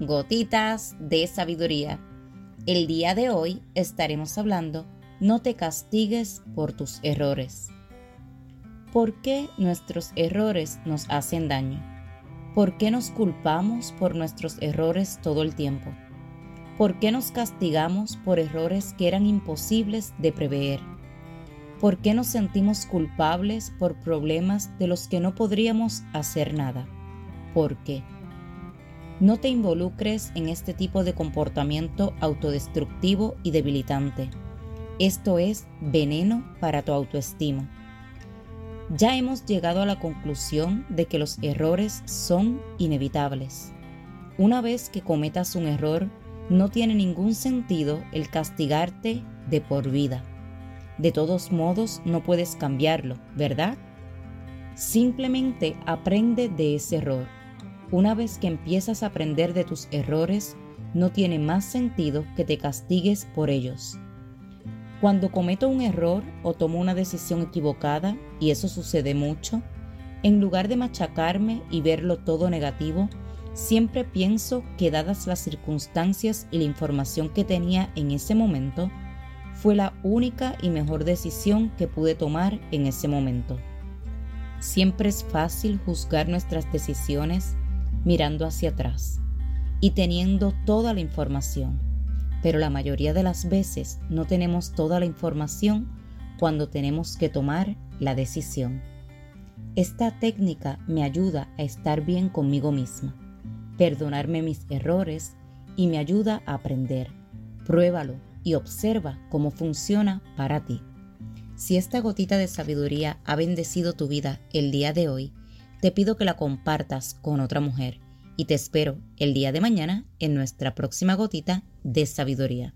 Gotitas de Sabiduría. El día de hoy estaremos hablando No te castigues por tus errores. ¿Por qué nuestros errores nos hacen daño? ¿Por qué nos culpamos por nuestros errores todo el tiempo? ¿Por qué nos castigamos por errores que eran imposibles de prever? ¿Por qué nos sentimos culpables por problemas de los que no podríamos hacer nada? ¿Por qué? No te involucres en este tipo de comportamiento autodestructivo y debilitante. Esto es veneno para tu autoestima. Ya hemos llegado a la conclusión de que los errores son inevitables. Una vez que cometas un error, no tiene ningún sentido el castigarte de por vida. De todos modos, no puedes cambiarlo, ¿verdad? Simplemente aprende de ese error una vez que empiezas a aprender de tus errores, no tiene más sentido que te castigues por ellos. Cuando cometo un error o tomo una decisión equivocada, y eso sucede mucho, en lugar de machacarme y verlo todo negativo, siempre pienso que dadas las circunstancias y la información que tenía en ese momento, fue la única y mejor decisión que pude tomar en ese momento. Siempre es fácil juzgar nuestras decisiones mirando hacia atrás y teniendo toda la información. Pero la mayoría de las veces no tenemos toda la información cuando tenemos que tomar la decisión. Esta técnica me ayuda a estar bien conmigo misma, perdonarme mis errores y me ayuda a aprender. Pruébalo y observa cómo funciona para ti. Si esta gotita de sabiduría ha bendecido tu vida el día de hoy, te pido que la compartas con otra mujer y te espero el día de mañana en nuestra próxima gotita de sabiduría.